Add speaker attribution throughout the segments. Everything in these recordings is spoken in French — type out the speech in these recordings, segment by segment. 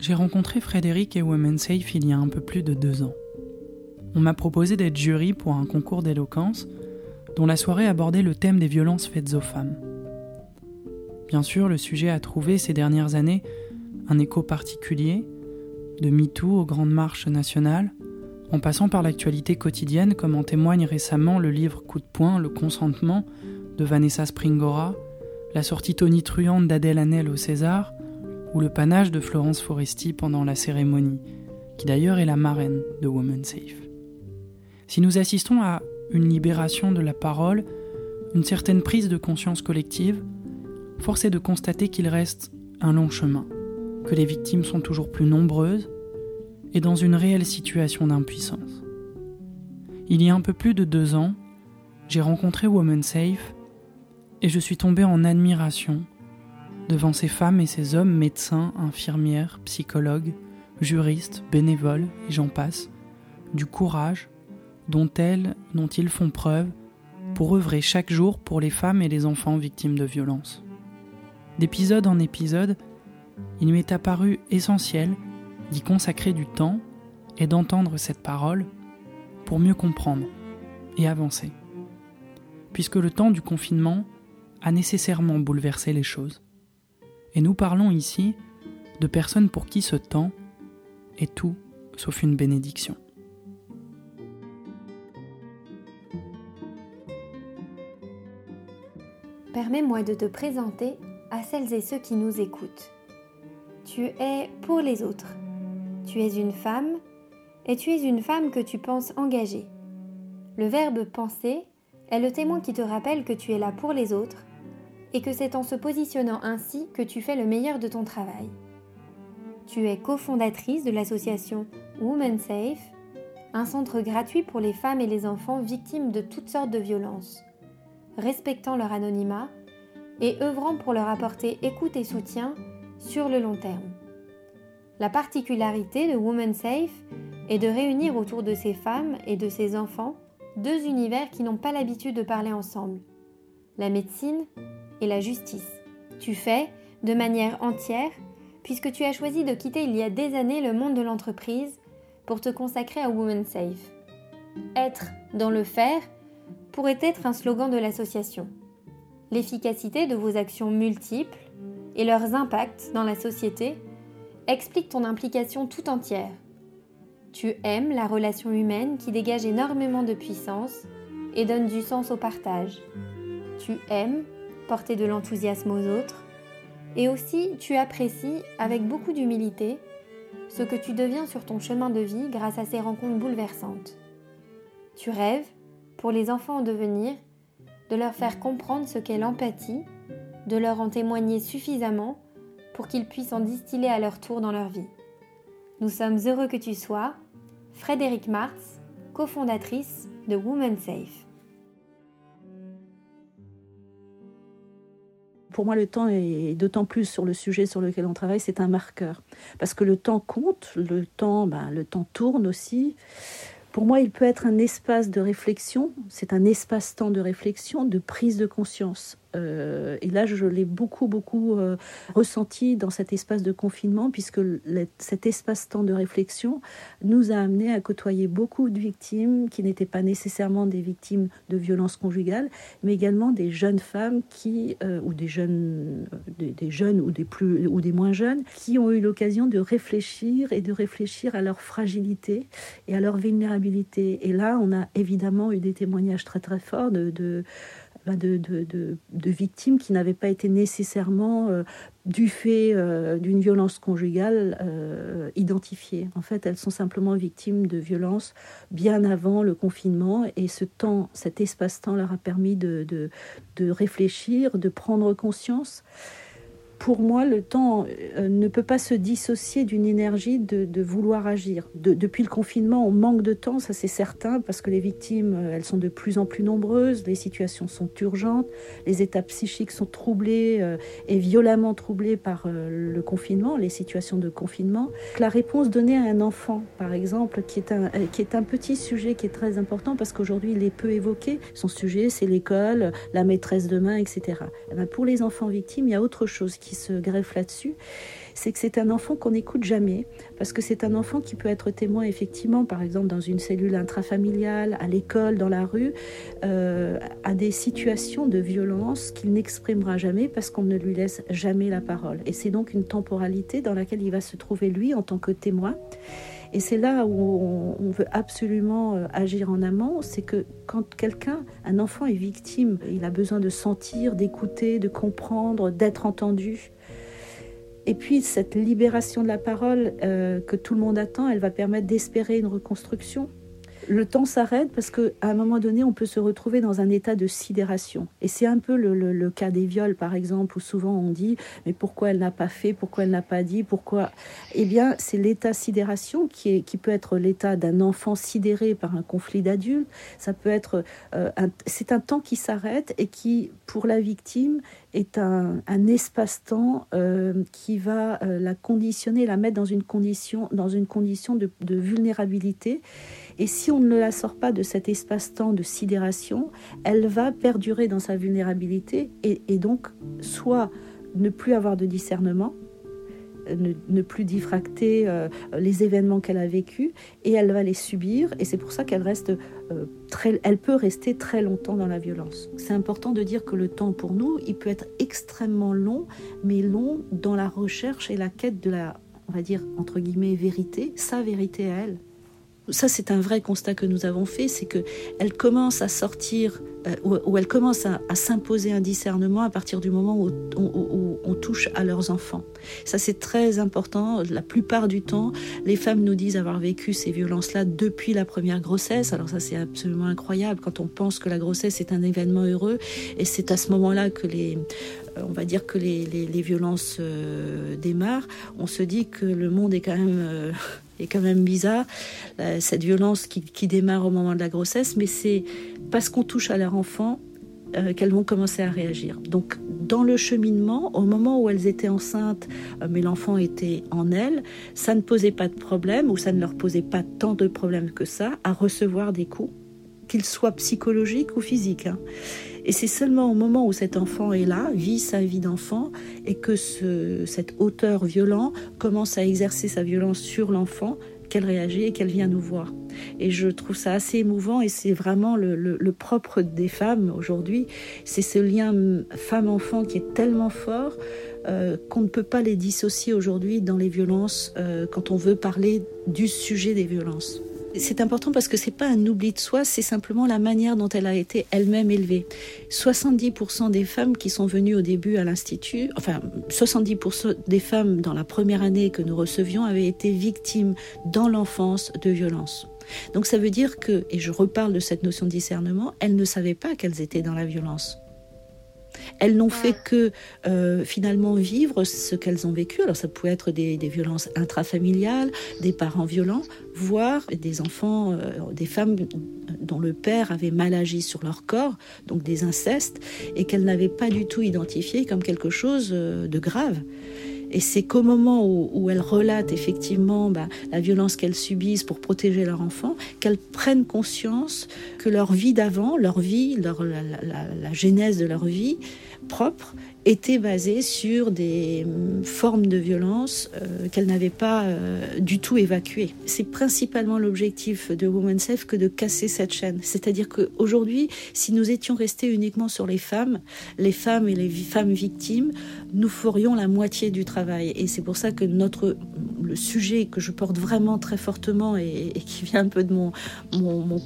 Speaker 1: J'ai rencontré Frédéric et Women Safe il y a un peu plus de deux ans. On m'a proposé d'être jury pour un concours d'éloquence dont la soirée abordait le thème des violences faites aux femmes. Bien sûr, le sujet a trouvé ces dernières années un écho particulier, de MeToo aux grandes marches nationales, en passant par l'actualité quotidienne comme en témoigne récemment le livre Coup de poing, le consentement de Vanessa Springora, la sortie tonitruante d'Adèle Hanel au César, ou le panache de Florence Foresti pendant la cérémonie, qui d'ailleurs est la marraine de Women Safe. Si nous assistons à une libération de la parole, une certaine prise de conscience collective, force est de constater qu'il reste un long chemin, que les victimes sont toujours plus nombreuses et dans une réelle situation d'impuissance. Il y a un peu plus de deux ans, j'ai rencontré Women Safe et je suis tombé en admiration devant ces femmes et ces hommes médecins, infirmières, psychologues, juristes, bénévoles, et j'en passe, du courage dont elles, dont ils font preuve pour œuvrer chaque jour pour les femmes et les enfants victimes de violences. D'épisode en épisode, il m'est apparu essentiel d'y consacrer du temps et d'entendre cette parole pour mieux comprendre et avancer. Puisque le temps du confinement a nécessairement bouleversé les choses. Et nous parlons ici de personnes pour qui ce temps est tout sauf une bénédiction.
Speaker 2: Permets-moi de te présenter à celles et ceux qui nous écoutent. Tu es pour les autres. Tu es une femme et tu es une femme que tu penses engagée. Le verbe penser est le témoin qui te rappelle que tu es là pour les autres et que c'est en se positionnant ainsi que tu fais le meilleur de ton travail. Tu es cofondatrice de l'association Women Safe, un centre gratuit pour les femmes et les enfants victimes de toutes sortes de violences, respectant leur anonymat et œuvrant pour leur apporter écoute et soutien sur le long terme. La particularité de Women Safe est de réunir autour de ces femmes et de ces enfants deux univers qui n'ont pas l'habitude de parler ensemble, la médecine et la justice. Tu fais, de manière entière, puisque tu as choisi de quitter il y a des années le monde de l'entreprise pour te consacrer à Women Safe. Être dans le faire pourrait être un slogan de l'association. L'efficacité de vos actions multiples et leurs impacts dans la société expliquent ton implication tout entière. Tu aimes la relation humaine qui dégage énormément de puissance et donne du sens au partage. Tu aimes porter de l'enthousiasme aux autres, et aussi tu apprécies avec beaucoup d'humilité ce que tu deviens sur ton chemin de vie grâce à ces rencontres bouleversantes. Tu rêves, pour les enfants en devenir, de leur faire comprendre ce qu'est l'empathie, de leur en témoigner suffisamment pour qu'ils puissent en distiller à leur tour dans leur vie. Nous sommes heureux que tu sois Frédéric Martz, cofondatrice de Women Safe.
Speaker 3: Pour moi, le temps, est d'autant plus sur le sujet sur lequel on travaille, c'est un marqueur. Parce que le temps compte, le temps, ben, le temps tourne aussi. Pour moi, il peut être un espace de réflexion, c'est un espace-temps de réflexion, de prise de conscience. Euh, et là, je l'ai beaucoup, beaucoup euh, ressenti dans cet espace de confinement, puisque cet espace-temps de réflexion nous a amené à côtoyer beaucoup de victimes qui n'étaient pas nécessairement des victimes de violences conjugales, mais également des jeunes femmes qui, euh, ou des jeunes, des, jeunes ou des plus ou des moins jeunes, qui ont eu l'occasion de réfléchir et de réfléchir à leur fragilité et à leur vulnérabilité. Et là, on a évidemment eu des témoignages très très forts de de, de, victimes qui n'avaient pas été nécessairement euh, du fait euh, d'une violence conjugale euh, identifiées. En fait, elles sont simplement victimes de violences bien avant le confinement et cet espace-temps leur a permis de réfléchir, de prendre conscience pour moi, le temps euh, ne peut pas se dissocier d'une énergie de, vouloir agir. depuis le confinement, on manque de temps, ça c'est certain, parce que les victimes, euh, elles sont de plus en plus nombreuses, les situations sont urgentes, les états psychiques sont troublés euh, et violemment troublés par le confinement, les situations de confinement. La réponse donnée à un enfant, par exemple, qui est un, qui est un petit sujet qui est très important, parce qu'aujourd'hui il est peu évoqué, son sujet c'est l'école, la maîtresse de main, etc. Eh ben, pour les enfants victimes, il y a autre chose qui se greffe là-dessus, c'est que c'est un enfant qu'on n'écoute jamais, parce que c'est un enfant qui peut être témoin effectivement, par exemple dans une cellule intrafamiliale, à l'école, dans la rue, euh, à des situations de violence qu'il n'exprimera jamais parce qu'on ne lui laisse jamais la parole. Et c'est donc une temporalité dans laquelle il va se trouver lui en tant que témoin. Et c'est là où on, veut absolument euh, agir en amont, c'est que quand quelqu'un, un enfant est victime, il a besoin de sentir, d'écouter, de comprendre, d'être entendu. Et puis cette libération de la parole euh, que tout le monde attend, elle va permettre d'espérer une reconstruction le temps s'arrête parce qu'à un moment donné, on peut se retrouver dans un état de sidération. Et c'est un peu le, cas des viols, par exemple, où souvent on dit mais pourquoi elle n'a pas fait, pourquoi elle n'a pas dit, pourquoi? Eh bien, c'est l'état sidération qui, peut être l'état d'un enfant sidéré par un conflit d'adultes. Ça peut être, euh, c'est un temps qui s'arrête et qui, pour la victime, est un, espace-temps euh, qui va euh, la conditionner, la mettre dans une condition, dans une condition de, vulnérabilité. Et si on ne la sort pas de cet espace-temps de sidération, elle va perdurer dans sa vulnérabilité et donc soit ne plus avoir de discernement, ne, plus diffracter euh, les événements qu'elle a vécus et elle va les subir et c'est pour ça qu'elle reste euh, très, elle peut rester très longtemps dans la violence. C'est important de dire que le temps pour nous, il peut être extrêmement long, mais long dans la recherche et la quête de la, on va dire entre guillemets vérité, sa vérité à elle ça c'est un vrai constat que nous avons fait, c'est que elle commence à sortir, euh, ou, elle commence à, s'imposer un discernement à partir du moment où, on touche à leurs enfants. Ça c'est très important. La plupart du temps, les femmes nous disent avoir vécu ces violences-là depuis la première grossesse. Alors ça c'est absolument incroyable quand on pense que la grossesse est un événement heureux, et c'est à ce moment-là que les euh, on va dire que les, violences euh, démarrent, on se dit que le monde est quand même est quand même bizarre, cette violence qui, démarre au moment de la grossesse, mais c'est parce qu'on touche à leur enfant euh, qu'elles vont commencer à réagir. Donc dans le cheminement, au moment où elles étaient enceintes, euh, mais l'enfant était en elles, ça ne posait pas de problème, ou ça ne leur posait pas tant de problèmes que ça, à recevoir des coups, qu'ils soient psychologiques ou physiques. Hein. Et c'est seulement au moment où cet enfant est là, vit sa vie d'enfant, et que ce, cet auteur violent commence à exercer sa violence sur l'enfant, qu'elle réagit et qu'elle vient nous voir. Et je trouve ça assez émouvant et c'est vraiment le, propre des femmes aujourd'hui. C'est ce lien femme-enfant qui est tellement fort euh, qu'on ne peut pas les dissocier aujourd'hui dans les violences euh, quand on veut parler du sujet des violences c'est important parce que c'est pas un oubli de soi, c'est simplement la manière dont elle a été elle-même élevée. 70% des femmes qui sont venues au début à l'institut, enfin 70% des femmes dans la première année que nous recevions avaient été victimes dans l'enfance de violences. Donc ça veut dire que, et je reparle de cette notion de discernement, elles ne savaient pas qu'elles étaient dans la violence. Elles n'ont fait que euh, finalement vivre ce qu'elles ont vécu. Alors ça pouvait être des, violences intrafamiliales, des parents violents, voire des enfants, euh, des femmes dont le père avait mal agi sur leur corps, donc des incestes, et qu'elles n'avaient pas du tout identifié comme quelque chose euh, de grave. Et c'est qu'au moment où, elles relatent effectivement bah, la violence qu'elles subissent pour protéger leur enfant, qu'elles prennent conscience que leur vie d'avant, leur vie, la genèse de leur vie propre, était basée sur des hum, formes de violence euh, qu'elle n'avait pas euh, du tout évacuées. C'est principalement l'objectif de Women's Safe que de casser cette chaîne. C'est-à-dire qu'aujourd'hui, si nous étions restés uniquement sur les femmes, les femmes et les femmes victimes, nous ferions la moitié du travail. Et c'est pour ça que notre le sujet que je porte vraiment très fortement et, qui vient un peu de mon,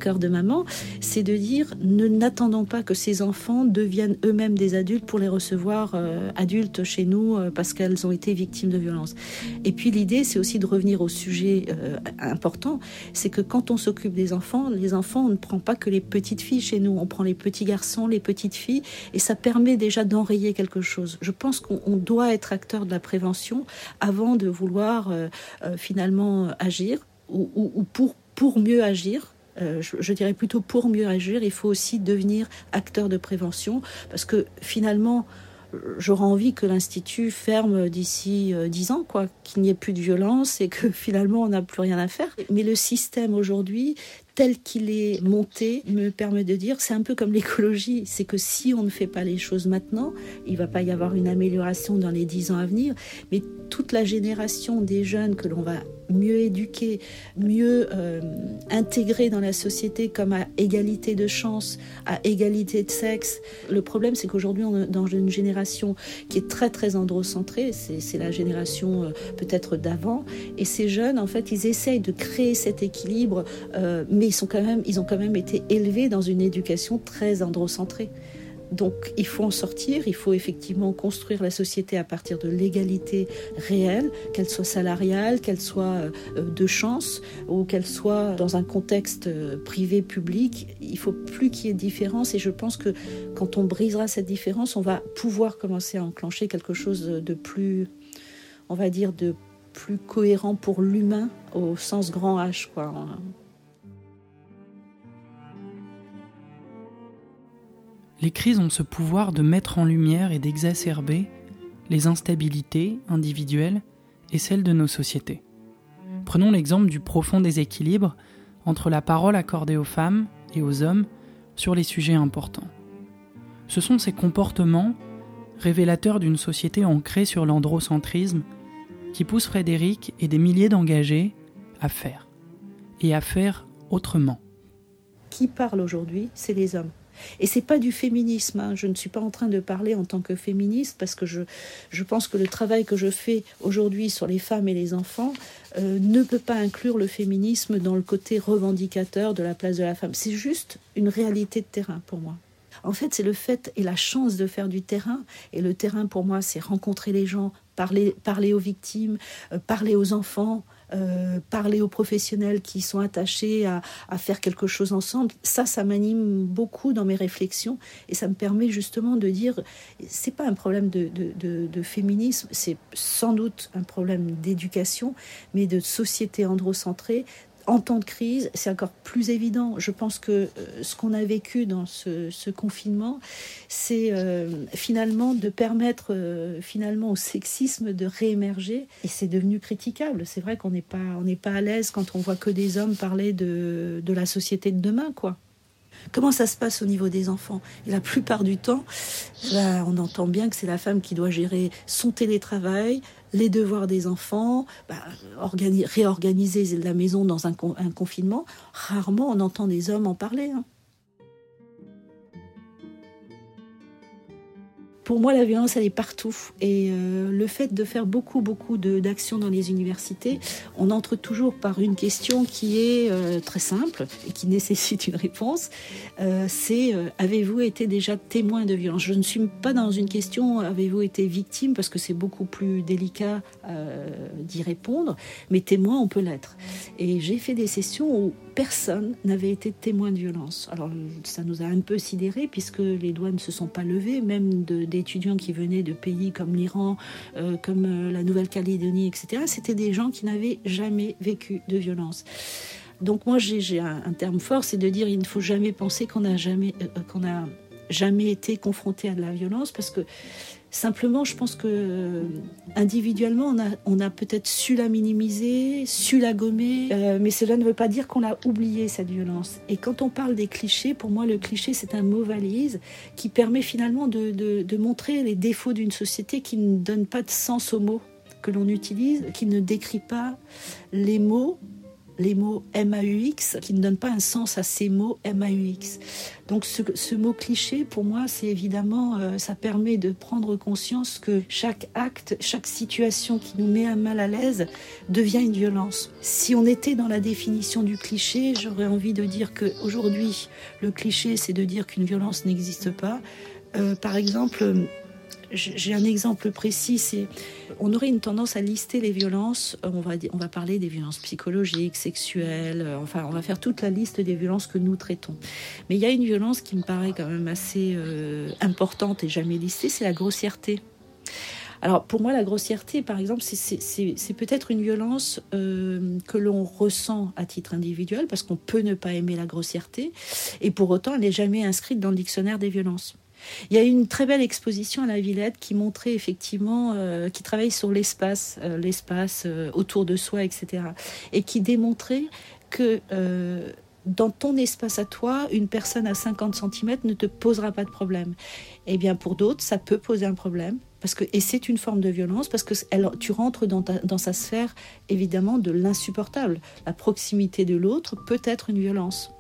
Speaker 3: cœur de maman, c'est de dire ne n'attendons pas que ces enfants deviennent eux-mêmes des adultes pour les recevoir euh, adultes chez nous euh, parce qu'elles ont été victimes de violences. Et puis l'idée, c'est aussi de revenir au sujet euh, important, c'est que quand on s'occupe des enfants, les enfants, on ne prend pas que les petites filles chez nous, on prend les petits garçons, les petites filles, et ça permet déjà d'enrayer quelque chose. Je pense qu'on doit être acteur de la prévention avant de vouloir finalement agir ou, pour, pour mieux agir. je, je, dirais plutôt pour mieux agir, il faut aussi devenir acteur de prévention parce que finalement, j'aurais envie que l'Institut ferme d'ici euh, dix ans, quoi, qu'il n'y ait plus de violence et que finalement on n'a plus rien à faire. Mais le système aujourd'hui tel qu'il est monté me permet de dire, c'est un peu comme l'écologie, c'est que si on ne fait pas les choses maintenant, il va pas y avoir une amélioration dans les dix ans à venir, mais toute la génération des jeunes que l'on va mieux éduquer, mieux euh, intégrer dans la société comme à égalité de chance, à égalité de sexe. Le problème, c'est qu'aujourd'hui, on est dans une génération qui est très très androcentrée, c'est la génération euh, peut-être d'avant, et ces jeunes, en fait, ils essayent de créer cet équilibre, euh, mais ils, sont quand même, ils ont quand même été élevés dans une éducation très androcentrée. Donc il faut en sortir, il faut effectivement construire la société à partir de l'égalité réelle, qu'elle soit salariale, qu'elle soit euh, de chance ou qu'elle soit dans un contexte euh, privé-public. Il faut plus qu'il y ait de différence et je pense que quand on brisera cette différence, on va pouvoir commencer à enclencher quelque chose de plus, on va dire, de plus cohérent pour l'humain au sens grand H. Quoi.
Speaker 1: Les crises ont ce pouvoir de mettre en lumière et d'exacerber les instabilités individuelles et celles de nos sociétés. Prenons l'exemple du profond déséquilibre entre la parole accordée aux femmes et aux hommes sur les sujets importants. Ce sont ces comportements, révélateurs d'une société ancrée sur l'androcentrisme, qui poussent Frédéric et des milliers d'engagés à faire, et à faire autrement.
Speaker 3: Qui parle aujourd'hui C'est les hommes. Et c'est pas du féminisme. Hein. Je ne suis pas en train de parler en tant que féministe parce que je, je pense que le travail que je fais aujourd'hui sur les femmes et les enfants euh, ne peut pas inclure le féminisme dans le côté revendicateur de la place de la femme. C'est juste une réalité de terrain pour moi. En fait, c'est le fait et la chance de faire du terrain. Et le terrain, pour moi, c'est rencontrer les gens, parler, parler aux victimes, euh, parler aux enfants, euh, parler aux professionnels qui sont attachés à, faire quelque chose ensemble, ça, ça m'anime beaucoup dans mes réflexions et ça me permet justement de dire, c'est pas un problème de, de féminisme, c'est sans doute un problème d'éducation, mais de société androcentrée, en temps de crise, c'est encore plus évident. Je pense que euh, ce qu'on a vécu dans ce, confinement, c'est euh, finalement de permettre euh, finalement au sexisme de réémerger. Et c'est devenu critiquable. C'est vrai qu'on n'est pas, pas à l'aise quand on voit que des hommes parler de, de la société de demain, quoi. Comment ça se passe au niveau des enfants? La plupart du temps, on entend bien que c'est la femme qui doit gérer son télétravail, les devoirs des enfants, bah, réorganiser la maison dans un, confinement. Rarement on entend des hommes en parler. Hein. Pour moi, la violence, elle est partout. Et euh, le fait de faire beaucoup, beaucoup d'actions dans les universités, on entre toujours par une question qui est euh, très simple et qui nécessite une réponse. Euh, c'est avez-vous été déjà témoin de violence? Je ne suis pas dans une question avez-vous été victime? Parce que c'est beaucoup plus délicat d'y répondre, mais témoin, on peut l'être. Et j'ai fait des sessions où personne n'avait été témoin de violence. Alors ça nous a un peu sidérés puisque les doigts ne se sont pas levés, même d'étudiants qui venaient de pays comme l'Iran, euh, comme euh, la Nouvelle-Calédonie, etc. C'était des gens qui n'avaient jamais vécu de violence. Donc moi j'ai un, terme fort, c'est de dire il ne faut jamais penser qu'on n'a jamais euh, qu'on a jamais été confronté à de la violence parce que Simplement, je pense que euh, individuellement, on a, peut-être su la minimiser, su la gommer, euh, mais cela ne veut pas dire qu'on a oublié cette violence. Et quand on parle des clichés, pour moi, le cliché, c'est un mot valise qui permet finalement de montrer les défauts d'une société qui ne donne pas de sens aux mots que l'on utilise, qui ne décrit pas les mots les mots MAUX qui ne donnent pas un sens à ces mots MAUX. Donc ce, mot cliché, pour moi, c'est évidemment, euh, ça permet de prendre conscience que chaque acte, chaque situation qui nous met à mal à l'aise devient une violence. Si on était dans la définition du cliché, j'aurais envie de dire qu'aujourd'hui, le cliché, c'est de dire qu'une violence n'existe pas. Euh, par exemple, j'ai un exemple précis, on aurait une tendance à lister les violences. Euh, on va, parler des violences psychologiques, sexuelles. Euh, enfin, on va faire toute la liste des violences que nous traitons. Mais il y a une violence qui me paraît quand même assez euh, importante et jamais listée, c'est la grossièreté. Alors pour moi, la grossièreté, par exemple, c'est peut-être une violence que l'on ressent à titre individuel, parce qu'on peut ne pas aimer la grossièreté, et pour autant, elle n'est jamais inscrite dans le dictionnaire des violences. Il y a une très belle exposition à la Villette qui montrait effectivement, euh, qui travaille sur l'espace, euh, l'espace euh, autour de soi, etc. Et qui démontrait que dans ton espace à toi, une personne à 50 cm ne te posera pas de problème. Eh bien, pour d'autres, ça peut poser un problème. Parce que, et c'est une forme de violence parce que elle, tu rentres dans, dans sa sphère évidemment de l'insupportable. La proximité de l'autre peut être une violence.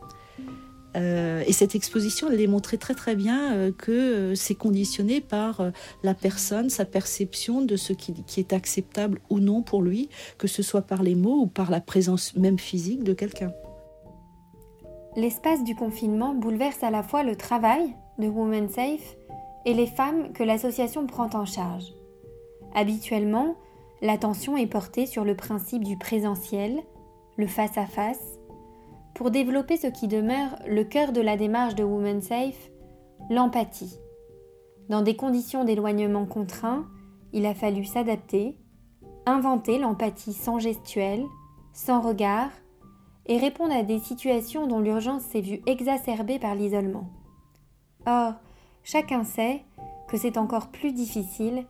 Speaker 3: Euh, et cette exposition, elle démontrait très très bien euh, que euh, c'est conditionné par la personne, sa perception de ce qui, qui, est acceptable ou non pour lui, que ce soit par les mots ou par la présence même physique de quelqu'un.
Speaker 2: L'espace du confinement bouleverse à la fois le travail de Women Safe et les femmes que l'association prend en charge. Habituellement, l'attention est portée sur le principe du présentiel, le face-à-face, pour développer ce qui demeure le cœur de la démarche de Women Safe, l'empathie. Dans des conditions d'éloignement contraints, il a fallu s'adapter, inventer l'empathie sans gestuelle, sans regard, et répondre à des situations dont l'urgence s'est vue exacerbée par l'isolement. Or, chacun sait que c'est encore plus difficile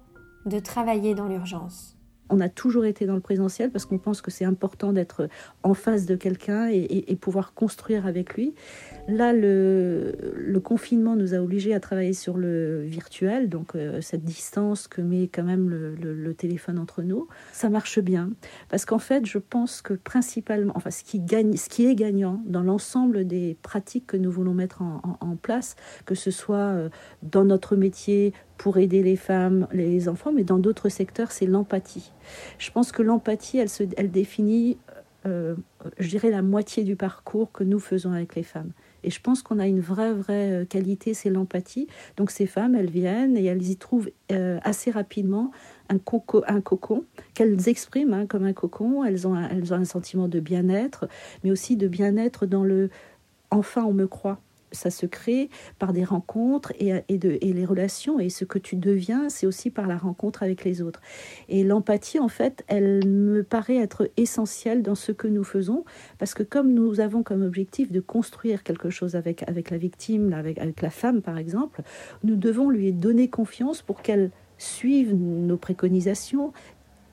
Speaker 2: de travailler dans l'urgence
Speaker 3: on a toujours été dans le présentiel parce qu'on pense que c'est important d'être en face de quelqu'un et, pouvoir construire avec lui. Là, le, confinement nous a obligés à travailler sur le virtuel, donc euh, cette distance que met quand même le, téléphone entre nous. Ça marche bien parce qu'en fait, je pense que principalement, enfin, ce qui, gagne, ce qui est gagnant dans l'ensemble des pratiques que nous voulons mettre en, place, que ce soit euh, dans notre métier, pour aider les femmes, les enfants, mais dans d'autres secteurs, c'est l'empathie. Je pense que l'empathie, elle, elle définit, euh, je dirais, la moitié du parcours que nous faisons avec les femmes. Et je pense qu'on a une vraie, vraie euh, qualité, c'est l'empathie. Donc ces femmes, elles viennent et elles y trouvent euh, assez rapidement un, coco, un cocon qu'elles expriment hein, comme un cocon. Elles ont elles ont un sentiment de bien-être, mais aussi de bien-être dans le enfin on me croit ça se crée par des rencontres et, les relations. Et ce que tu deviens, c'est aussi par la rencontre avec les autres. Et l'empathie, en fait, elle me paraît être essentielle dans ce que nous faisons, parce que comme nous avons comme objectif de construire quelque chose avec, avec la victime, avec, avec la femme, par exemple, nous devons lui donner confiance pour qu'elle suive nos préconisations,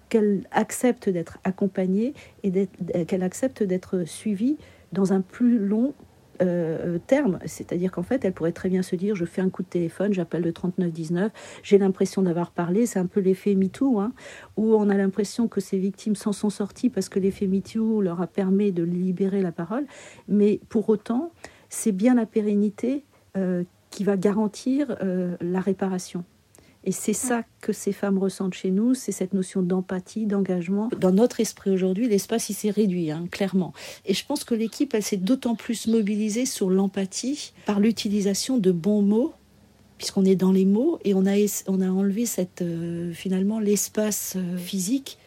Speaker 3: qu'elle accepte d'être accompagnée et qu'elle accepte d'être suivie dans un plus long euh. C'est-à-dire qu'en fait, elle pourrait très bien se dire je fais un coup de téléphone, j'appelle le 3919, j'ai l'impression d'avoir parlé. C'est un peu l'effet MeToo, hein, où on a l'impression que ces victimes s'en sont sorties parce que l'effet MeToo leur a permis de libérer la parole. Mais pour autant, c'est bien la pérennité euh, qui va garantir euh, la réparation. Et c'est ça que ces femmes ressentent chez nous, c'est cette notion d'empathie, d'engagement. Dans notre esprit aujourd'hui, l'espace il s'est réduit, hein, clairement. Et je pense que l'équipe, elle s'est d'autant plus mobilisée sur l'empathie par l'utilisation de bons mots puisqu'on est dans les mots et on a, on a enlevé cette, euh, finalement l'espace euh, physique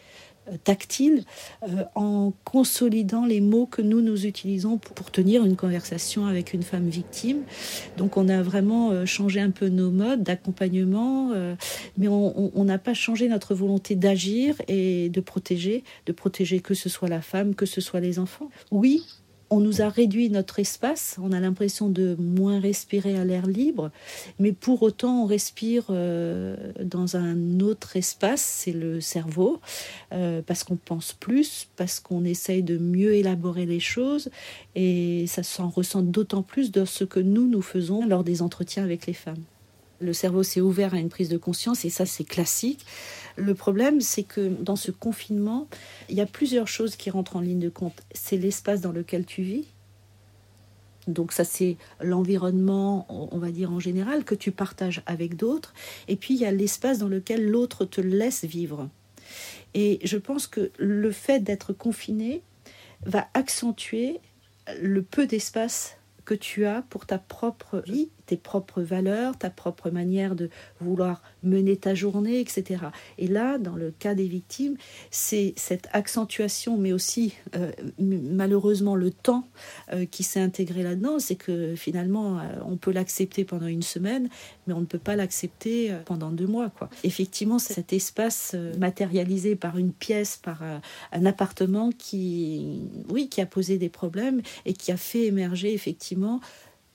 Speaker 3: tactile euh, en consolidant les mots que nous nous utilisons pour, tenir une conversation avec une femme victime. Donc on a vraiment euh, changé un peu nos modes d'accompagnement, mais on n'a pas changé notre volonté d'agir et de protéger, de protéger que ce soit la femme, que ce soit les enfants. Oui, on nous a réduit notre espace, on a l'impression de moins respirer à l'air libre, mais pour autant on respire euh, dans un autre espace, c'est le cerveau, euh, parce qu'on pense plus, parce qu'on essaye de mieux élaborer les choses, et ça s'en ressent d'autant plus dans ce que nous, nous faisons lors des entretiens avec les femmes. Le cerveau s'est ouvert à une prise de conscience, et ça c'est classique. Le problème, c'est que dans ce confinement, il y a plusieurs choses qui rentrent en ligne de compte. C'est l'espace dans lequel tu vis. Donc ça, c'est l'environnement, on va dire en général, que tu partages avec d'autres. Et puis, il y a l'espace dans lequel l'autre te laisse vivre. Et je pense que le fait d'être confiné va accentuer le peu d'espace que tu as pour ta propre vie, tes propres valeurs, ta propre manière de vouloir mener ta journée, etc. Et là, dans le cas des victimes, c'est cette accentuation, mais aussi euh, malheureusement le temps euh, qui s'est intégré là-dedans, c'est que finalement, euh, on peut l'accepter pendant une semaine, mais on ne peut pas l'accepter pendant deux mois. Quoi. Effectivement, cet espace matérialisé par une pièce, par un appartement qui, oui, qui a posé des problèmes et qui a fait émerger effectivement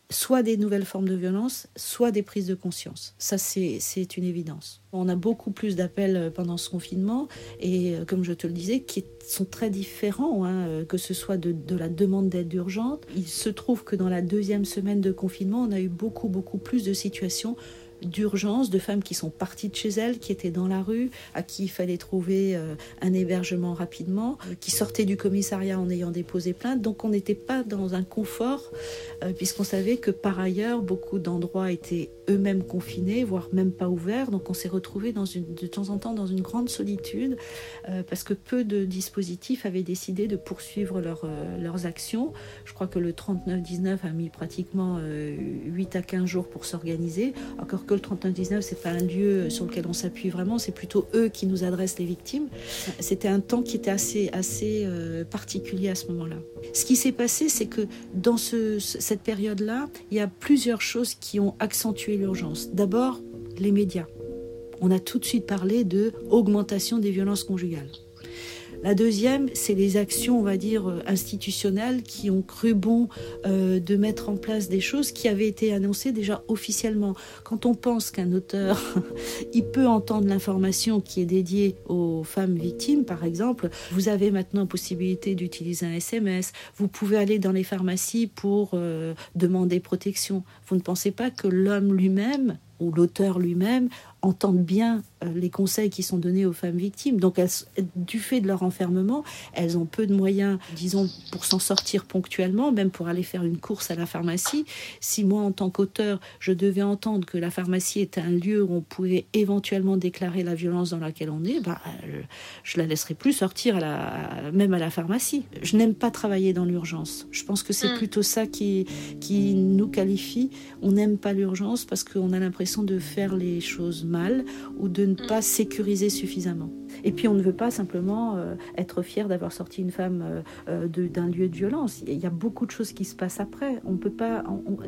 Speaker 3: soit des nouvelles formes de violence, soit des prises de conscience. Ça, c'est une évidence. On a beaucoup plus d'appels euh, pendant ce confinement et, euh, comme je te le disais, qui sont très différents, hein, euh, que ce soit de, de la demande d'aide urgente. Il se trouve que dans la deuxième semaine de confinement, on a eu beaucoup, beaucoup plus de situations d'urgence de femmes qui sont parties de chez elles, qui étaient dans la rue, à qui il fallait trouver euh, un hébergement rapidement, euh, qui sortaient du commissariat en ayant déposé plainte. Donc on n'était pas dans un confort, euh, puisqu'on savait que par ailleurs, beaucoup d'endroits étaient eux-mêmes confinés, voire même pas ouverts. Donc on s'est retrouvé dans une, de temps en temps dans une grande solitude, parce que peu de dispositifs avaient décidé de poursuivre leur, leurs actions. Je crois que le 39-19 a mis pratiquement 8 à 15 jours pour s'organiser, encore que le 3919, c'est pas un lieu sur lequel on s'appuie vraiment, c'est plutôt eux qui nous adressent les victimes. C'était un temps qui était assez, assez euh, particulier à ce moment-là. Ce qui s'est passé, c'est que dans ce, cette période-là, il y a plusieurs choses qui ont accentué l'urgence. D'abord, les médias. On a tout de suite parlé de augmentation des violences conjugales. La deuxième, c'est les actions, on va dire, euh, institutionnelles qui ont cru bon euh, de mettre en place des choses qui avaient été annoncées déjà officiellement. Quand on pense qu'un auteur, il peut entendre l'information qui est dédiée aux femmes victimes, par exemple, vous avez maintenant possibilité d'utiliser un SMS, vous pouvez aller dans les pharmacies pour euh, demander protection. Vous ne pensez pas que l'homme lui-même ou l'auteur lui-même entendent bien euh, les conseils qui sont donnés aux femmes victimes. Donc, elles, du fait de leur enfermement, elles ont peu de moyens, disons, pour s'en sortir ponctuellement, même pour aller faire une course à la pharmacie. Si moi, en tant qu'auteur, je devais entendre que la pharmacie était un lieu où on pouvait éventuellement déclarer la violence dans laquelle on est, bah, je la laisserai plus sortir à la, même à la pharmacie. Je n'aime pas travailler dans l'urgence. Je pense que c'est mm. plutôt ça qui, qui nous qualifie. On n'aime pas l'urgence parce qu'on a l'impression de faire les choses mal ou de ne pas sécuriser suffisamment. Et puis on ne veut pas simplement euh, être fier d'avoir sorti une femme euh, euh, d'un lieu de violence. Il y a beaucoup de choses qui se passent après. On peut pas.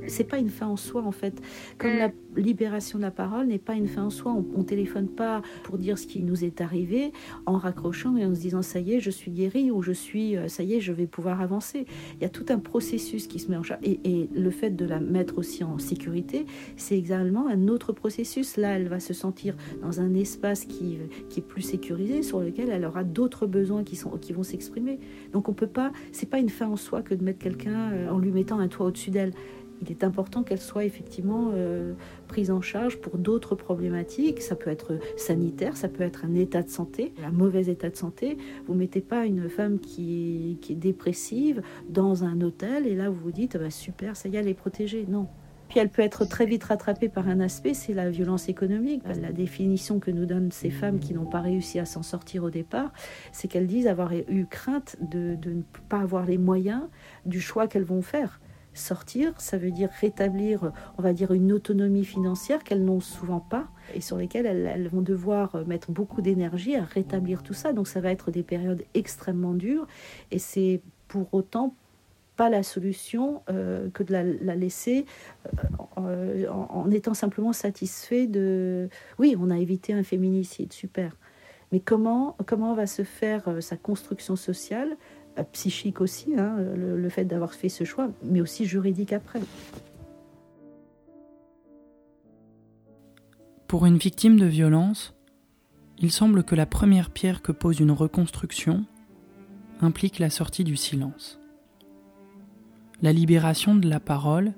Speaker 3: C'est pas une fin en soi en fait. Comme la libération de la parole n'est pas une fin en soi. On, ne téléphone pas pour dire ce qui nous est arrivé en raccrochant et en se disant ça y est, je suis guérie ou je suis ça y est, je vais pouvoir avancer. Il y a tout un processus qui se met en charge. Et, et le fait de la mettre aussi en sécurité, c'est également un autre processus. Là, elle va se sentir dans un espace qui, qui est plus sécurisé sur lequel elle aura d'autres besoins qui, sont, qui vont s'exprimer. Donc on peut pas, c'est pas une fin en soi que de mettre quelqu'un euh, en lui mettant un toit au-dessus d'elle. Il est important qu'elle soit effectivement euh, prise en charge pour d'autres problématiques. Ça peut être sanitaire, ça peut être un état de santé, un mauvais état de santé. Vous mettez pas une femme qui est, qui est dépressive dans un hôtel et là vous vous dites bah, super, ça y est, elle est protégée. Non, puis elle peut être très vite rattrapée par un aspect, c'est la violence économique. La définition que nous donnent ces femmes qui n'ont pas réussi à s'en sortir au départ, c'est qu'elles disent avoir eu crainte de, ne pas avoir les moyens du choix qu'elles vont faire. Sortir, ça veut dire rétablir, on va dire, une autonomie financière qu'elles n'ont souvent pas et sur lesquelles elles, elles vont devoir mettre beaucoup d'énergie à rétablir tout ça. Donc ça va être des périodes extrêmement dures et c'est pour autant la solution euh, que de la, laisser euh, en, étant simplement satisfait de oui, on a évité un féminicide, super. Mais comment, comment va se faire euh, sa construction sociale, psychique aussi, hein, le fait d'avoir fait ce choix, mais aussi juridique après
Speaker 1: Pour une victime de violence, il semble que la première pierre que pose une reconstruction implique la sortie du silence la libération de la parole,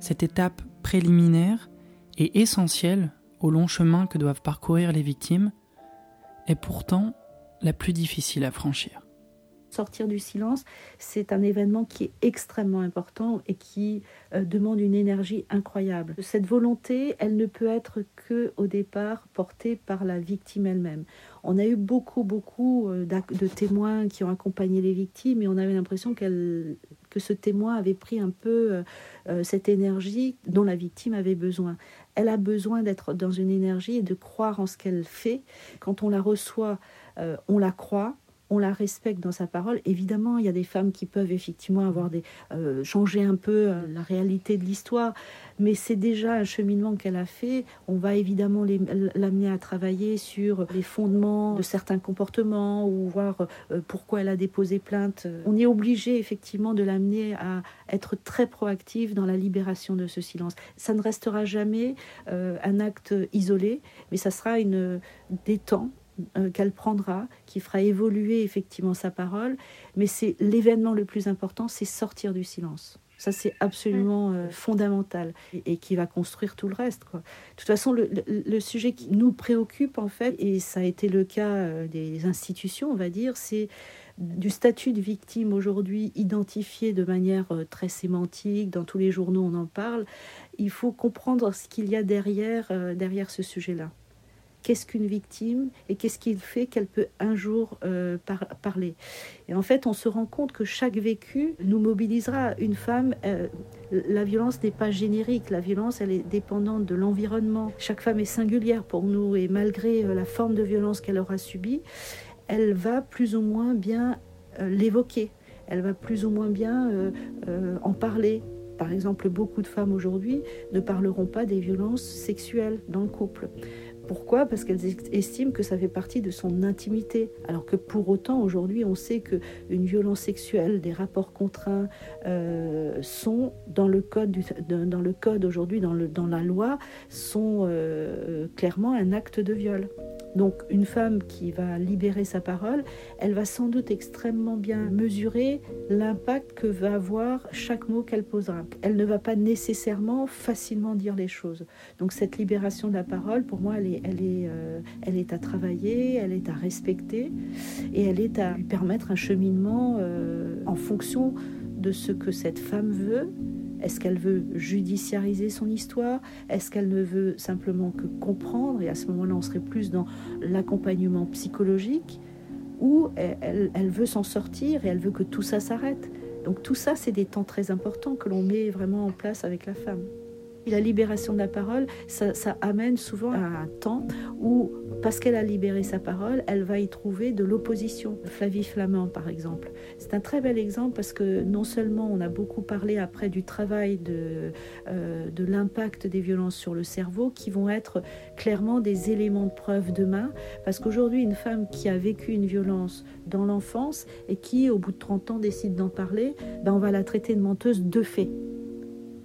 Speaker 1: cette étape préliminaire et essentielle au long chemin que doivent parcourir les victimes, est pourtant la plus difficile à franchir.
Speaker 3: Sortir du silence, c'est un événement qui est extrêmement important et qui euh, demande une énergie incroyable. Cette volonté, elle ne peut être que au départ portée par la victime elle-même. On a eu beaucoup, beaucoup euh, de témoins qui ont accompagné les victimes et on avait l'impression qu'elles que ce témoin avait pris un peu euh, cette énergie dont la victime avait besoin. Elle a besoin d'être dans une énergie et de croire en ce qu'elle fait. Quand on la reçoit, on la croit. On la respecte dans sa parole. Évidemment, il y a des femmes qui peuvent effectivement avoir des euh, changer un peu euh, la réalité de l'histoire, mais c'est déjà un cheminement qu'elle a fait. On va évidemment l'amener à travailler sur les fondements de certains comportements ou voir euh, pourquoi elle a déposé plainte. On est obligé effectivement de l'amener à être très proactive dans la libération de ce silence. Ça ne restera jamais un acte isolé, mais ça sera une des temps euh, qu'elle prendra, qui fera évoluer effectivement sa parole. Mais c'est l'événement le plus important, c'est sortir du silence. Ça, c'est absolument euh, fondamental et, qui va construire tout le reste. Quoi. De toute façon, le, sujet qui nous préoccupe, en fait, et ça a été le cas euh, des institutions, on va dire, c'est du statut de victime aujourd'hui identifié de manière très sémantique, dans tous les journaux on en parle, il faut comprendre ce qu'il y a derrière, derrière ce sujet-là qu'est-ce qu'une victime et qu'est-ce qu'il fait qu'elle peut un jour euh, parler. Et en fait, on se rend compte que chaque vécu nous mobilisera. Une femme, euh, la violence n'est pas générique, la violence, elle est dépendante de l'environnement. Chaque femme est singulière pour nous et malgré euh, la forme de violence qu'elle aura subie, elle va plus ou moins bien l'évoquer. Elle va plus ou moins bien en parler, par exemple, beaucoup de femmes aujourd'hui ne parleront pas des violences sexuelles dans le couple. Pourquoi? Parce qu'elles estiment que ça fait partie de son intimité. Alors que pour autant, aujourd'hui, on sait que une violence sexuelle, des rapports contraints euh, sont dans le code, aujourd'hui, dans, la loi, sont euh, clairement un acte de viol. Donc une femme qui va libérer sa parole, elle va sans doute extrêmement bien mesurer l'impact que va avoir chaque mot qu'elle posera. Elle ne va pas nécessairement facilement dire les choses. Donc cette libération de la parole, pour moi, elle est, elle est, euh, elle est à travailler, elle est à respecter et elle est à lui permettre un cheminement euh, en fonction de ce que cette femme veut. Est-ce qu'elle veut judiciariser son histoire? Est-ce qu'elle ne veut simplement que comprendre? Et à ce moment-là, on serait plus dans l'accompagnement psychologique ou elle veut s'en sortir et elle veut que tout ça s'arrête. Donc tout ça, c'est des temps très importants que l'on met vraiment en place avec la femme la libération de la parole, ça, amène souvent à un temps où, parce qu'elle a libéré sa parole, elle va y trouver de l'opposition. Flavie Flamand, par exemple. C'est un très bel exemple parce que non seulement on a beaucoup parlé après du travail de, euh, de l'impact des violences sur le cerveau, qui vont être clairement des éléments de preuve demain, parce qu'aujourd'hui, une femme qui a vécu une violence dans l'enfance et qui, au bout de 30 ans, décide d'en parler, ben on va la traiter de menteuse de fait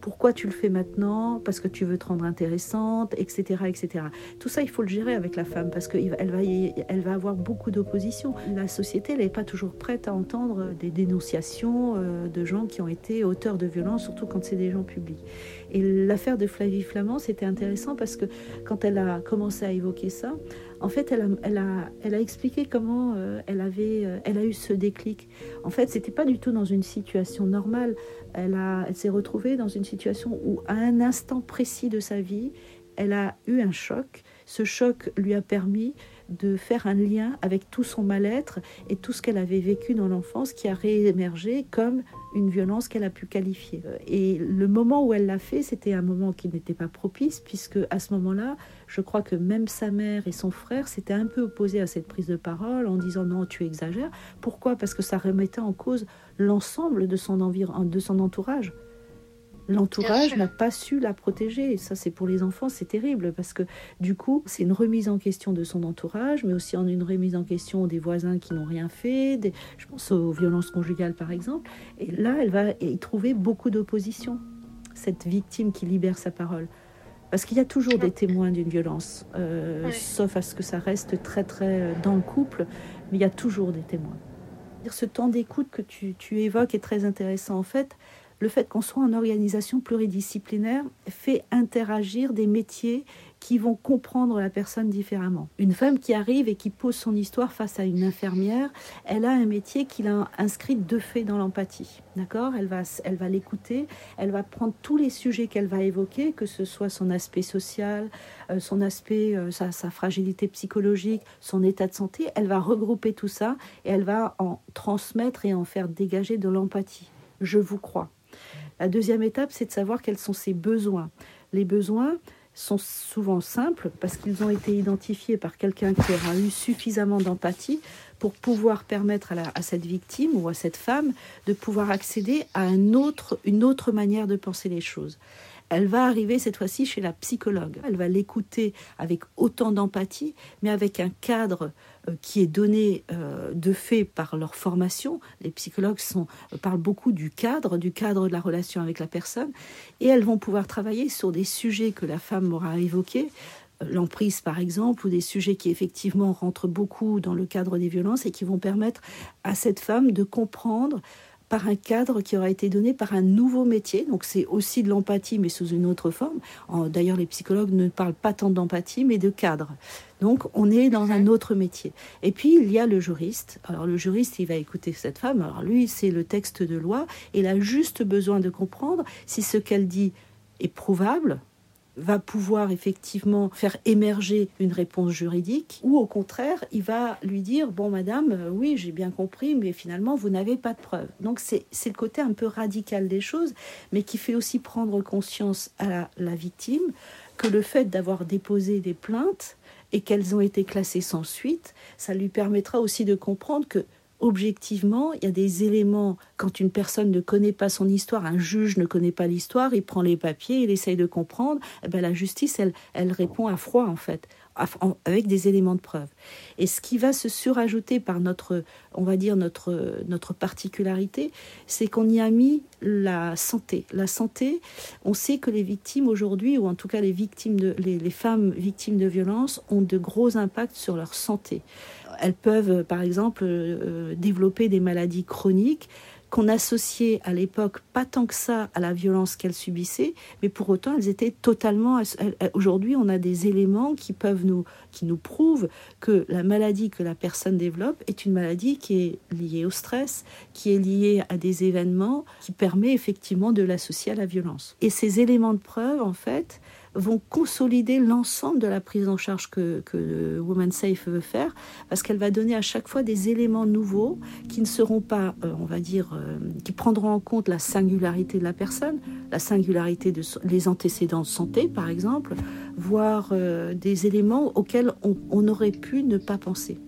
Speaker 3: pourquoi tu le fais maintenant, parce que tu veux te rendre intéressante, etc. etc. Tout ça, il faut le gérer avec la femme, parce qu'elle va, elle va avoir beaucoup d'opposition. La société, elle n'est pas toujours prête à entendre des dénonciations euh, de gens qui ont été auteurs de violences, surtout quand c'est des gens publics. Et l'affaire de Flavie Flamand, c'était intéressant parce que quand elle a commencé à évoquer ça, en fait, elle a, expliqué comment euh, elle, avait, euh, elle a eu ce déclic. En fait, c'était pas du tout dans une situation normale. Elle, elle s'est retrouvée dans une situation où, à un instant précis de sa vie, elle a eu un choc. Ce choc lui a permis de faire un lien avec tout son mal-être et tout ce qu'elle avait vécu dans l'enfance qui a réémergé comme une violence qu'elle a pu qualifier. Et le moment où elle l'a fait, c'était un moment qui n'était pas propice, puisque à ce moment-là, je crois que même sa mère et son frère s'étaient un peu opposés à cette prise de parole en disant non, tu exagères. Pourquoi? Parce que ça remettait en cause l'ensemble de son, de son entourage l'entourage n'a pas su la protéger. Et ça, c'est pour les enfants, c'est terrible parce que du coup, c'est une remise en question de son entourage, mais aussi en une remise en question des voisins qui n'ont rien fait. Je pense aux violences conjugales, par exemple. Et là, elle va y trouver beaucoup d'opposition. Cette victime qui libère sa parole. Parce qu'il y a toujours des témoins d'une violence, euh, sauf à ce que ça reste très très euh, dans le couple, mais il y a toujours des témoins. Ce temps d'écoute que tu, tu évoques est très intéressant. En fait, le fait qu'on soit en organisation pluridisciplinaire fait interagir des métiers qui vont comprendre la personne différemment. Une femme qui arrive et qui pose son histoire face à une infirmière, elle a un métier qui l'a inscrite de fait dans l'empathie. D'accord? Elle va, elle va l'écouter, elle va prendre tous les sujets qu'elle va évoquer, que ce soit son aspect social, euh, son aspect, euh, sa fragilité psychologique, son état de santé. Elle va regrouper tout ça et elle va en transmettre et en faire dégager de l'empathie. Je vous crois. La deuxième étape, c'est de savoir quels sont ses besoins. Les besoins sont souvent simples parce qu'ils ont été identifiés par quelqu'un qui aura eu suffisamment d'empathie pour pouvoir permettre à, cette victime ou à cette femme de pouvoir accéder à une autre manière de penser les choses. Elle va arriver cette fois-ci chez la psychologue. Elle va l'écouter avec autant d'empathie, mais avec un cadre euh, qui est donné euh, de fait par leur formation. Les psychologues sont, parlent beaucoup du cadre, du cadre de la relation avec la personne, et elles vont pouvoir travailler sur des sujets que la femme aura évoqués, euh, l'emprise par exemple, ou des sujets qui effectivement rentrent beaucoup dans le cadre des violences et qui vont permettre à cette femme de comprendre par un cadre qui aura été donné par un nouveau métier. Donc c'est aussi de l'empathie, mais sous une autre forme. D'ailleurs, les psychologues ne parlent pas tant d'empathie, mais de cadre. Donc on est dans un autre métier. Et puis il y a le juriste. Alors le juriste, il va écouter cette femme. Alors lui, c'est le texte de loi. Il a juste besoin de comprendre si ce qu'elle dit est prouvable, va pouvoir effectivement faire émerger une réponse juridique, ou au contraire, il va lui dire, bon madame, euh, oui, j'ai bien compris, mais finalement, vous n'avez pas de preuves. Donc c'est le côté un peu radical des choses, mais qui fait aussi prendre conscience à la victime que le fait d'avoir déposé des plaintes et qu'elles ont été classées sans suite, ça lui permettra aussi de comprendre que objectivement, il y a des éléments, quand une personne ne connaît pas son histoire, un juge ne connaît pas l'histoire, il prend les papiers, il essaye de comprendre, eh ben, la justice, elle, elle répond à froid, en fait, avec des éléments de preuve. Et ce qui va se surajouter par notre, on va dire, notre, notre particularité, c'est qu'on y a mis la santé. La santé, on sait que les victimes aujourd'hui, ou en tout cas les, victimes de, les femmes victimes de violences, ont de gros impacts sur leur santé elles peuvent, par exemple, euh, développer des maladies chroniques qu'on associait à l'époque pas tant que ça à la violence qu'elles subissaient, mais pour autant elles étaient totalement. Aujourd'hui, on a des éléments qui peuvent nous, qui nous prouvent que la maladie que la personne développe est une maladie qui est liée au stress, qui est liée à des événements, qui permet effectivement de l'associer à la violence. Et ces éléments de preuve, en fait, vont consolider l'ensemble de la prise en charge que, que Woman Safe veut faire, parce qu'elle va donner à chaque fois des éléments nouveaux qui ne seront pas, euh, on va dire, euh, qui prendront en compte la singularité de la personne, la singularité de les antécédents de santé, par exemple, voire euh, des éléments auxquels on aurait pu ne pas penser.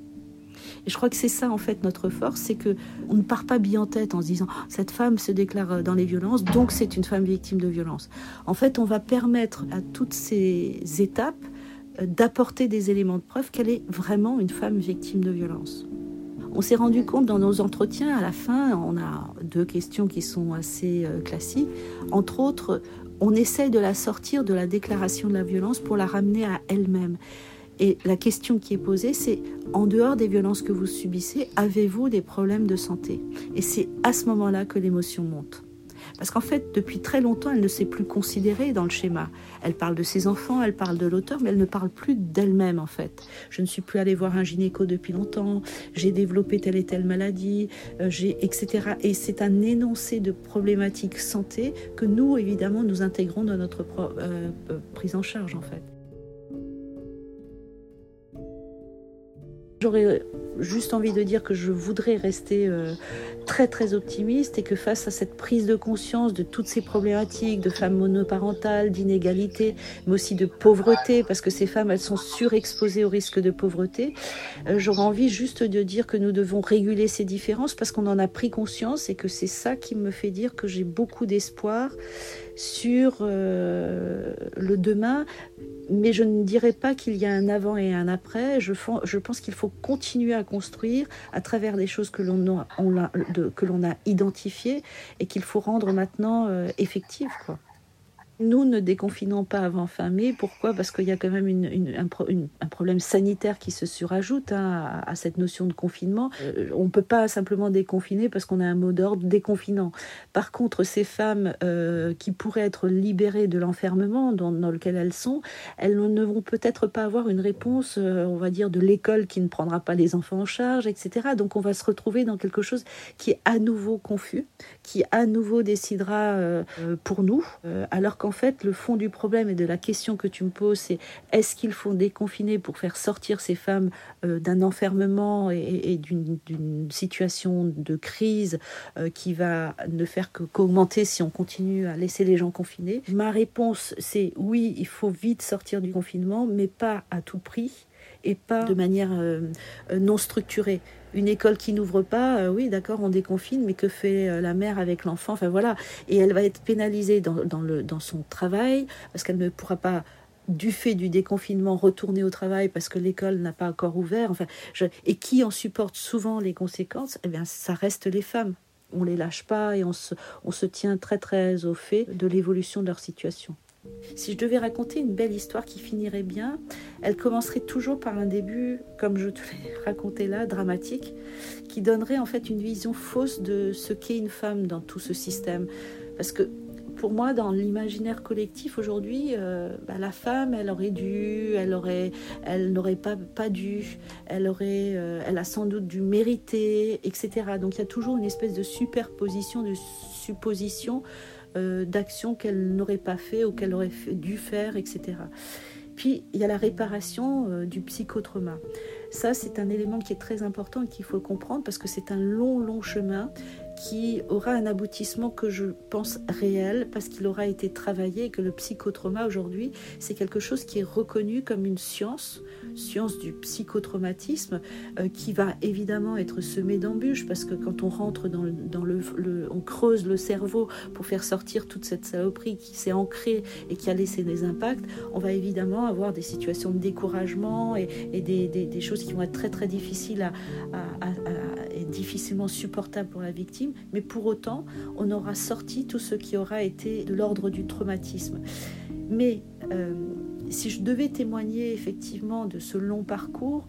Speaker 3: Et je crois que c'est ça en fait notre force, c'est que on ne part pas bien en tête en se disant cette femme se déclare euh, dans les violences, donc c'est une femme victime de violence. En fait, on va permettre à toutes ces étapes euh, d'apporter des éléments de preuve qu'elle est vraiment une femme victime de violence. On s'est rendu compte dans nos entretiens, à la fin, on a deux questions qui sont assez euh, classiques. Entre autres, on essaye de la sortir de la déclaration de la violence pour la ramener à elle-même. Et la question qui est posée, c'est en dehors des violences que vous subissez, avez-vous des problèmes de santé? Et c'est à ce moment-là que l'émotion monte. Parce qu'en fait, depuis très longtemps, elle ne s'est plus considérée dans le schéma. Elle parle de ses enfants, elle parle de l'auteur, mais elle ne parle plus d'elle-même, en fait. Je ne suis plus allée voir un gynéco depuis longtemps, j'ai développé telle et telle maladie, euh, j'ai, etc. Et c'est un énoncé de problématiques santé que nous, évidemment, nous intégrons dans notre euh, euh, prise en charge, en fait. J'aurais juste envie de dire que je voudrais rester euh, très très optimiste et que face à cette prise de conscience de toutes ces problématiques de femmes monoparentales, d'inégalité, mais aussi de pauvreté, parce que ces femmes elles sont surexposées au risque de pauvreté, euh, j'aurais envie juste de dire que nous devons réguler ces différences parce qu'on en a pris conscience et que c'est ça qui me fait dire que j'ai beaucoup d'espoir sur euh, le demain, mais je ne dirais pas qu'il y a un avant et un après. Je, pense qu'il faut continuer à construire à travers des choses que l'on a, que l'on a identifiées et qu'il faut rendre maintenant euh, effectives. Quoi. Nous ne déconfinons pas avant fin mai. Pourquoi? Parce qu'il y a quand même un, problème sanitaire qui se surajoute hein, à, cette notion de confinement. Euh, on ne peut pas simplement déconfiner parce qu'on a un mot d'ordre déconfinant. Par contre, ces femmes euh, qui pourraient être libérées de l'enfermement dans, lequel elles sont, elles ne vont peut-être pas avoir une réponse, euh, on va dire, de l'école qui ne prendra pas les enfants en charge, etc. Donc on va se retrouver dans quelque chose qui est à nouveau confus, qui à nouveau décidera pour nous, alors en fait, le fond du problème et de la question que tu me poses, c'est est-ce qu'il faut déconfiner pour faire sortir ces femmes euh, d'un enfermement et, d'une situation de crise euh, qui va ne faire qu'augmenter si on continue à laisser les gens confinés Ma réponse, c'est oui, il faut vite sortir du confinement, mais pas à tout prix et pas de manière non structurée une école qui n'ouvre pas, oui, d'accord, on déconfine, mais que fait la mère avec l'enfant? Enfin voilà, et elle va être pénalisée dans, le, dans son travail parce qu'elle ne pourra pas du fait du déconfinement retourner au travail parce que l'école n'a pas encore ouvert, enfin, et qui en supporte souvent les conséquences, eh bien, ça reste les femmes. On les lâche pas et on se, on se tient très très au fait de l'évolution de leur situation. Si je devais raconter une belle histoire qui finirait bien, elle commencerait toujours par un début, comme je te l'ai raconté là, dramatique, qui donnerait en fait une vision fausse de ce qu'est une femme dans tout ce système. Parce que pour moi, dans l'imaginaire collectif aujourd'hui, euh, bah, la femme, elle aurait dû, elle aurait, elle n'aurait pas, pas dû, elle aurait, euh, elle a sans doute dû mériter, etc. Donc il y a toujours une espèce de superposition, de supposition euh, d'actions qu'elle n'aurait pas fait ou qu'elle aurait dû faire, etc. Puis il y a la réparation du psychotrauma. Ça, c'est un élément qui est très important et qu'il faut comprendre parce que c'est un long, long chemin qui aura un aboutissement que je pense réel parce qu'il aura été travaillé et que le psychotrauma aujourd'hui, c'est quelque chose qui est reconnu comme une science, science du psychotraumatisme, euh, qui va évidemment être semée d'embûches parce que quand on rentre dans, le, dans on creuse le cerveau pour faire sortir toute cette saloperie qui s'est ancrée et qui a laissé des impacts, on va évidemment avoir des situations de découragement et, des, choses qui vont être très très difficiles à, difficilement supportables pour la victime mais pour autant, on aura sorti tout ce qui aura été de l'ordre du traumatisme. Mais euh, si je devais témoigner effectivement de ce long parcours,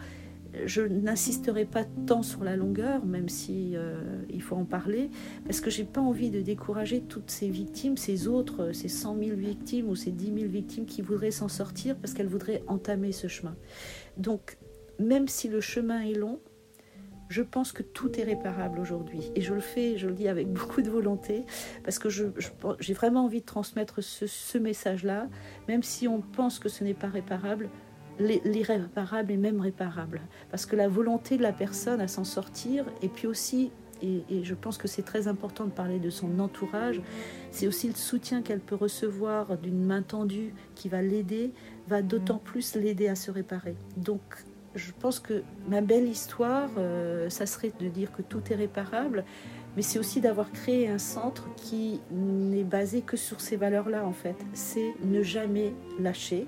Speaker 3: je n'insisterai pas tant sur la longueur, même si euh, il faut en parler, parce que j'ai pas envie de décourager toutes ces victimes, ces autres, ces 100 000 victimes ou ces 10 000 victimes qui voudraient s'en sortir parce qu'elles voudraient entamer ce chemin. Donc, même si le chemin est long, je pense que tout est réparable aujourd'hui. Et je le fais, je le dis avec beaucoup de volonté, parce que j'ai vraiment envie de transmettre ce, message-là, même si on pense que ce n'est pas réparable, l'irréparable est même réparable. Parce que la volonté de la personne à s'en sortir, et puis aussi, et, et je pense que c'est très important de parler de son entourage, c'est aussi le soutien qu'elle peut recevoir d'une main tendue qui va l'aider, va d'autant plus l'aider à se réparer. Donc je pense que ma belle histoire, euh, ça serait de dire que tout est réparable, mais c'est aussi d'avoir créé un centre qui n'est basé que sur ces valeurs-là, en fait. C'est ne jamais lâcher.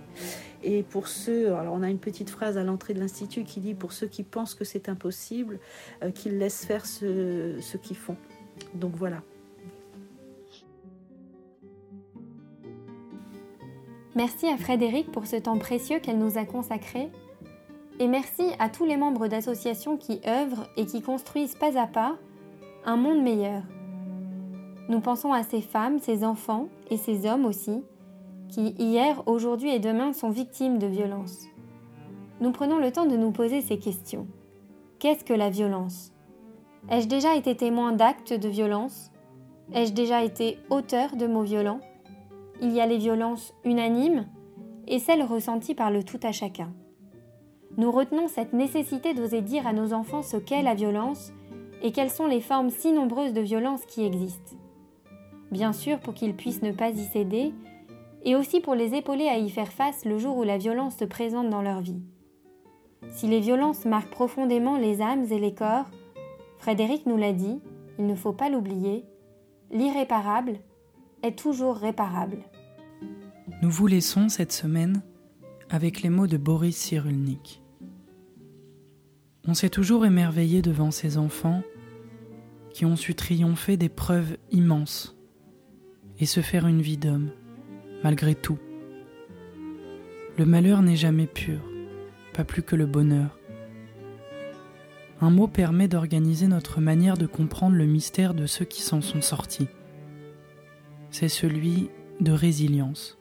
Speaker 3: Et pour ceux, alors on a une petite phrase à l'entrée de l'Institut qui dit pour ceux qui pensent que c'est impossible, euh, qu'ils laissent faire ce, ce qu'ils font. Donc voilà.
Speaker 2: Merci à Frédéric pour ce temps précieux qu'elle nous a consacré et merci à tous les membres d'associations qui œuvrent et qui construisent pas à pas un monde meilleur. Nous pensons à ces femmes, ces enfants et ces hommes aussi, qui hier, aujourd'hui et demain sont victimes de violences. Nous prenons le temps de nous poser ces questions. Qu'est-ce que la violence? Ai-je déjà été témoin d'actes de violence? Ai-je déjà été auteur de mots violents? Il y a les violences unanimes et celles ressenties par le tout à chacun nous retenons cette nécessité d'oser dire à nos enfants ce qu'est la violence et quelles sont les formes si nombreuses de violence qui existent. Bien sûr pour qu'ils puissent ne pas y céder, et aussi pour les épauler à y faire face le jour où la violence se présente dans leur vie. Si les violences marquent profondément les âmes et les corps, Frédéric nous l'a dit, il ne faut pas l'oublier, l'irréparable est toujours réparable.
Speaker 1: Nous vous laissons cette semaine avec les mots de Boris Cyrulnik. On s'est toujours émerveillé devant ces enfants qui ont su triompher des preuves immenses et se faire une vie d'homme, malgré tout. Le malheur n'est jamais pur, pas plus que le bonheur. Un mot permet d'organiser notre manière de comprendre le mystère de ceux qui s'en sont sortis. C'est celui de résilience,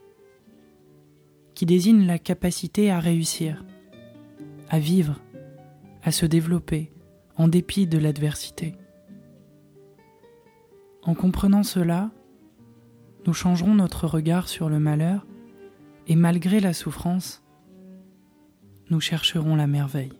Speaker 1: qui désigne la capacité à réussir, à vivre, à se développer en dépit de l'adversité. En comprenant cela, nous changerons notre regard sur le malheur et malgré la souffrance, nous chercherons la merveille.